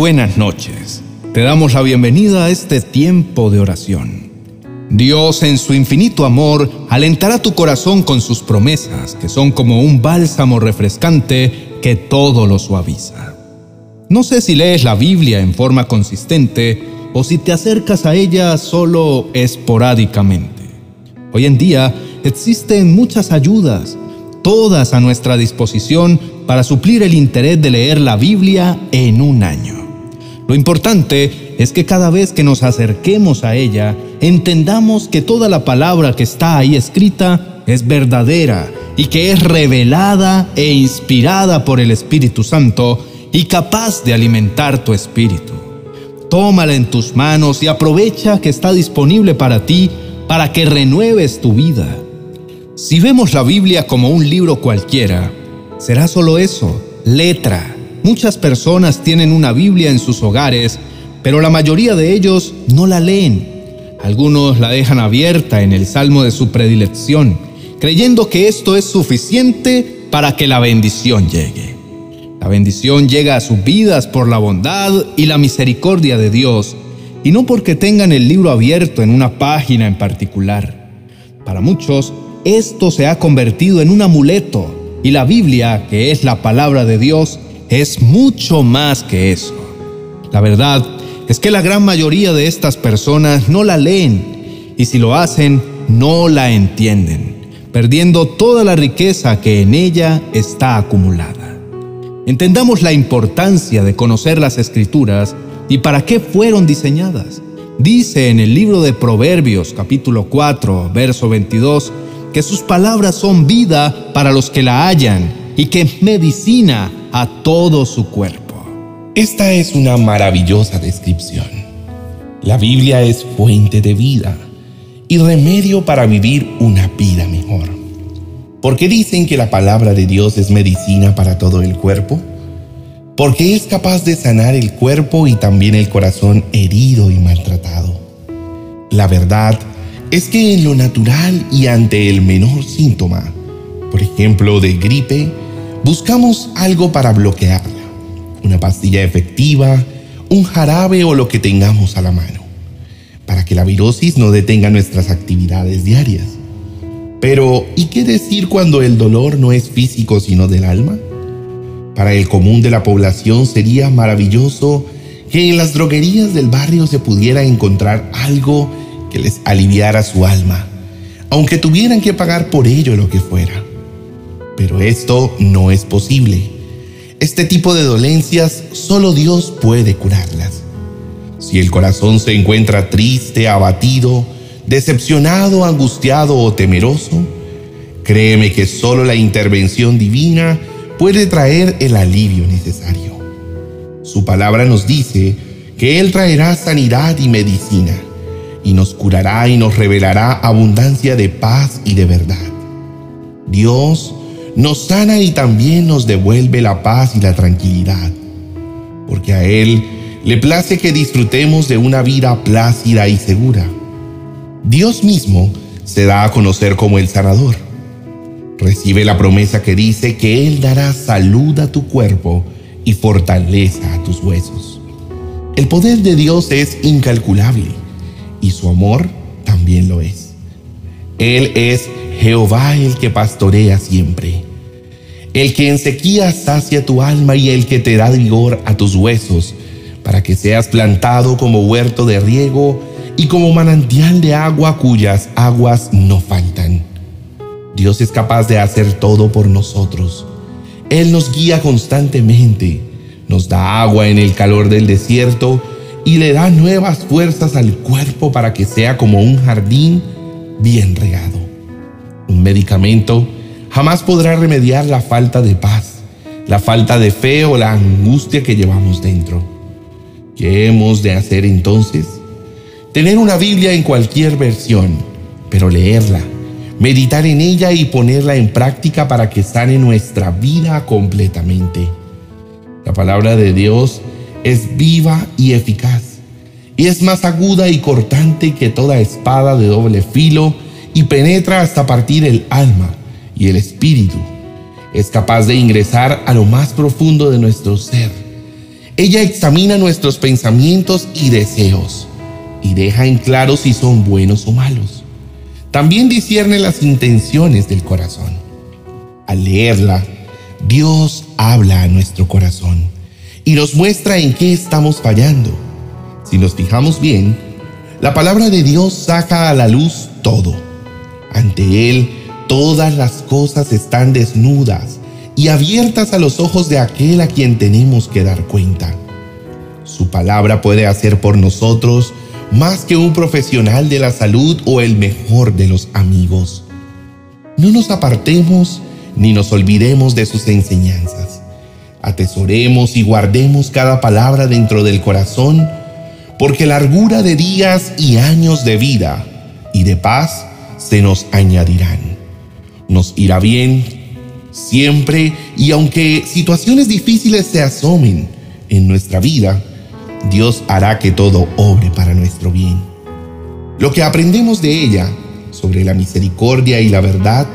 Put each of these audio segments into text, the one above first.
buenas noches. Te damos la bienvenida a este tiempo de oración. Dios en su infinito amor alentará tu corazón con sus promesas, que son como un bálsamo refrescante que todo lo suaviza. No sé si lees la Biblia en forma consistente o si te acercas a ella solo esporádicamente. Hoy en día existen muchas ayudas, todas a nuestra disposición para suplir el interés de leer la Biblia en un año. Lo importante es que cada vez que nos acerquemos a ella, entendamos que toda la palabra que está ahí escrita es verdadera y que es revelada e inspirada por el Espíritu Santo y capaz de alimentar tu espíritu. Tómala en tus manos y aprovecha que está disponible para ti para que renueves tu vida. Si vemos la Biblia como un libro cualquiera, será solo eso, letra. Muchas personas tienen una Biblia en sus hogares, pero la mayoría de ellos no la leen. Algunos la dejan abierta en el salmo de su predilección, creyendo que esto es suficiente para que la bendición llegue. La bendición llega a sus vidas por la bondad y la misericordia de Dios, y no porque tengan el libro abierto en una página en particular. Para muchos, esto se ha convertido en un amuleto y la Biblia, que es la palabra de Dios, es mucho más que eso. La verdad es que la gran mayoría de estas personas no la leen y si lo hacen, no la entienden, perdiendo toda la riqueza que en ella está acumulada. Entendamos la importancia de conocer las escrituras y para qué fueron diseñadas. Dice en el libro de Proverbios capítulo 4, verso 22, que sus palabras son vida para los que la hallan y que medicina a todo su cuerpo. Esta es una maravillosa descripción. La Biblia es fuente de vida y remedio para vivir una vida mejor. ¿Por qué dicen que la palabra de Dios es medicina para todo el cuerpo? Porque es capaz de sanar el cuerpo y también el corazón herido y maltratado. La verdad es que en lo natural y ante el menor síntoma, por ejemplo de gripe, buscamos algo para bloquearla, una pastilla efectiva, un jarabe o lo que tengamos a la mano, para que la virosis no detenga nuestras actividades diarias. Pero, ¿y qué decir cuando el dolor no es físico sino del alma? Para el común de la población sería maravilloso que en las droguerías del barrio se pudiera encontrar algo que les aliviara su alma, aunque tuvieran que pagar por ello lo que fuera. Pero esto no es posible. Este tipo de dolencias solo Dios puede curarlas. Si el corazón se encuentra triste, abatido, decepcionado, angustiado o temeroso, créeme que solo la intervención divina puede traer el alivio necesario. Su palabra nos dice que Él traerá sanidad y medicina y nos curará y nos revelará abundancia de paz y de verdad. Dios nos sana y también nos devuelve la paz y la tranquilidad, porque a Él le place que disfrutemos de una vida plácida y segura. Dios mismo se da a conocer como el sanador. Recibe la promesa que dice que Él dará salud a tu cuerpo y fortaleza a tus huesos. El poder de Dios es incalculable y su amor también lo es. Él es Jehová el que pastorea siempre, el que en sequía sacia tu alma y el que te da vigor a tus huesos, para que seas plantado como huerto de riego y como manantial de agua cuyas aguas no faltan. Dios es capaz de hacer todo por nosotros. Él nos guía constantemente, nos da agua en el calor del desierto y le da nuevas fuerzas al cuerpo para que sea como un jardín bien regado. Un medicamento jamás podrá remediar la falta de paz, la falta de fe o la angustia que llevamos dentro. ¿Qué hemos de hacer entonces? Tener una Biblia en cualquier versión, pero leerla, meditar en ella y ponerla en práctica para que sane nuestra vida completamente. La palabra de Dios es viva y eficaz, y es más aguda y cortante que toda espada de doble filo, y penetra hasta partir el alma y el espíritu. Es capaz de ingresar a lo más profundo de nuestro ser. Ella examina nuestros pensamientos y deseos y deja en claro si son buenos o malos. También discierne las intenciones del corazón. Al leerla, Dios habla a nuestro corazón y nos muestra en qué estamos fallando. Si nos fijamos bien, la palabra de Dios saca a la luz todo. Ante Él, todas las cosas están desnudas y abiertas a los ojos de aquel a quien tenemos que dar cuenta. Su palabra puede hacer por nosotros más que un profesional de la salud o el mejor de los amigos. No nos apartemos ni nos olvidemos de sus enseñanzas. Atesoremos y guardemos cada palabra dentro del corazón, porque largura de días y años de vida y de paz se nos añadirán. Nos irá bien siempre y aunque situaciones difíciles se asomen en nuestra vida, Dios hará que todo obre para nuestro bien. Lo que aprendemos de ella sobre la misericordia y la verdad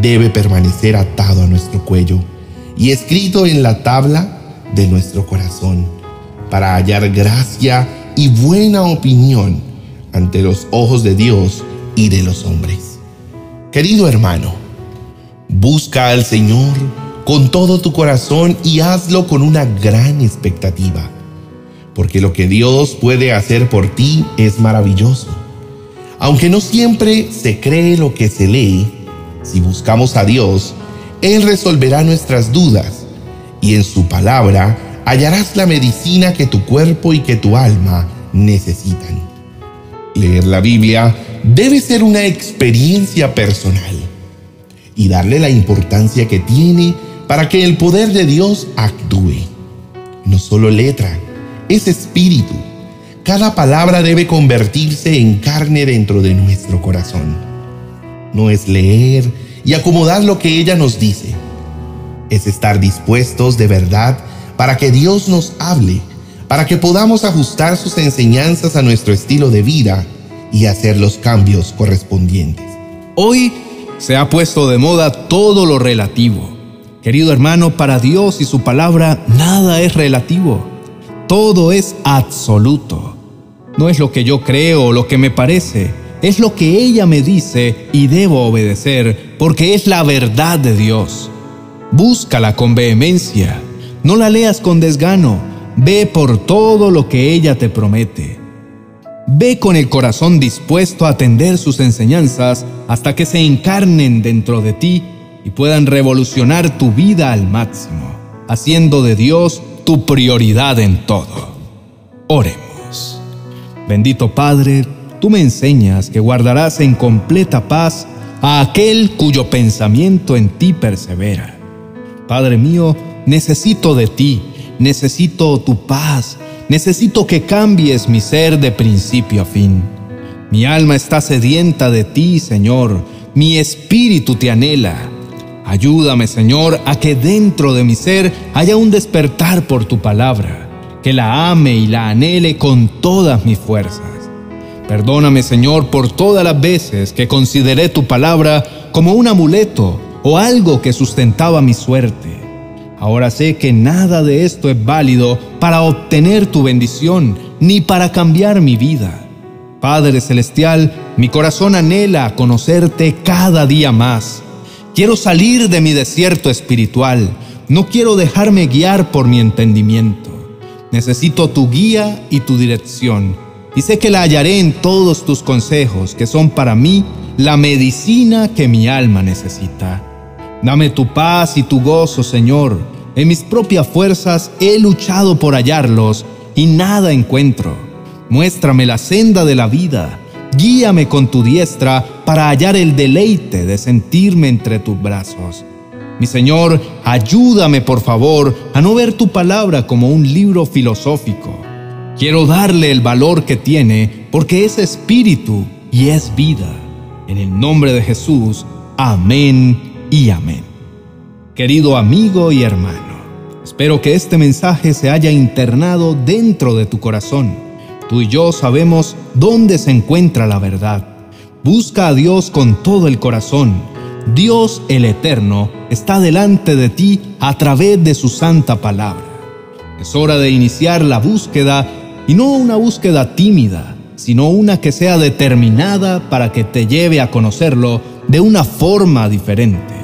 debe permanecer atado a nuestro cuello y escrito en la tabla de nuestro corazón para hallar gracia y buena opinión ante los ojos de Dios y de los hombres. Querido hermano, busca al Señor con todo tu corazón y hazlo con una gran expectativa porque lo que Dios puede hacer por ti es maravilloso. Aunque no siempre se cree lo que se lee, si buscamos a Dios, Él resolverá nuestras dudas y en su palabra hallarás la medicina que tu cuerpo y que tu alma necesitan. Leer la Biblia debe ser una experiencia personal y darle la importancia que tiene para que el poder de Dios actúe. No solo letra, es espíritu. Cada palabra debe convertirse en carne dentro de nuestro corazón. No es leer y acomodar lo que ella nos dice. Es estar dispuestos de verdad para que Dios nos hable, para que podamos ajustar sus enseñanzas a nuestro estilo de vida y hacer los cambios correspondientes. Hoy se ha puesto de moda todo lo relativo. Querido hermano, para Dios y su palabra nada es relativo. Todo es absoluto. No es lo que yo creo o lo que me parece, es lo que ella me dice y debo obedecer porque es la verdad de Dios. Búscala con vehemencia, no la leas con desgano, ve por todo lo que ella te promete. Ve con el corazón dispuesto a atender sus enseñanzas hasta que se encarnen dentro de ti y puedan revolucionar tu vida al máximo, haciendo de Dios tu prioridad en todo. Oremos. Bendito Padre, tú me enseñas que guardarás en completa paz a aquel cuyo pensamiento en ti persevera. Padre mío, necesito de ti, necesito tu paz, necesito que cambies mi ser de principio a fin. Mi alma está sedienta de ti, Señor, mi espíritu te anhela. Ayúdame, Señor, a que dentro de mi ser haya un despertar por tu palabra, que la ame y la anhele con todas mis fuerzas. Perdóname, Señor, por todas las veces que consideré tu palabra como un amuleto o algo que sustentaba mi suerte. Ahora sé que nada de esto es válido para obtener tu bendición ni para cambiar mi vida. Padre Celestial, mi corazón anhela conocerte cada día más Quiero salir de mi desierto espiritual. No quiero dejarme guiar por mi entendimiento. Necesito tu guía y tu dirección. Y sé que la hallaré en todos tus consejos, que son para mí la medicina que mi alma necesita. Dame tu paz y tu gozo, Señor. En mis propias fuerzas he luchado por hallarlos y nada encuentro. Muéstrame la senda de la vida Guíame con tu diestra para hallar el deleite de sentirme entre tus brazos. Mi Señor, ayúdame por favor a no ver tu palabra como un libro filosófico. Quiero darle el valor que tiene porque es espíritu y es vida. En el nombre de Jesús, amén y amén. Querido amigo y hermano, espero que este mensaje se haya internado dentro de tu corazón Tú y yo sabemos dónde se encuentra la verdad. Busca a Dios con todo el corazón. Dios el Eterno está delante de ti a través de su santa palabra. Es hora de iniciar la búsqueda y no una búsqueda tímida, sino una que sea determinada para que te lleve a conocerlo de una forma diferente.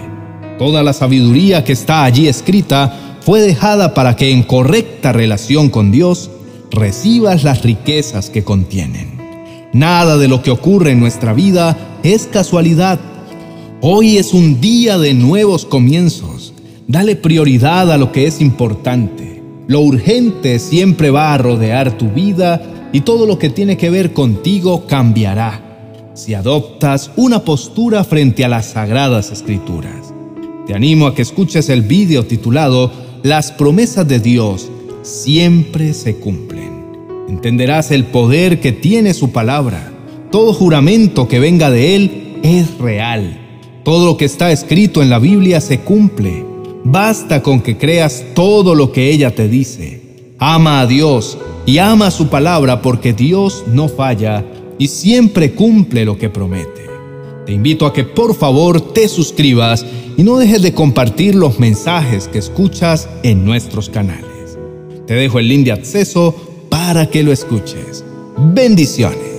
Toda la sabiduría que está allí escrita fue dejada para que en correcta relación con Dios recibas las riquezas que contienen. Nada de lo que ocurre en nuestra vida es casualidad. Hoy es un día de nuevos comienzos. Dale prioridad a lo que es importante. Lo urgente siempre va a rodear tu vida y todo lo que tiene que ver contigo cambiará si adoptas una postura frente a las sagradas escrituras. Te animo a que escuches el vídeo titulado Las promesas de Dios siempre se cumplen. Entenderás el poder que tiene su palabra. Todo juramento que venga de Él es real. Todo lo que está escrito en la Biblia se cumple. Basta con que creas todo lo que ella te dice. Ama a Dios y ama su palabra porque Dios no falla y siempre cumple lo que promete. Te invito a que por favor te suscribas y no dejes de compartir los mensajes que escuchas en nuestros canales. Te dejo el link de acceso para que lo escuches. Bendiciones.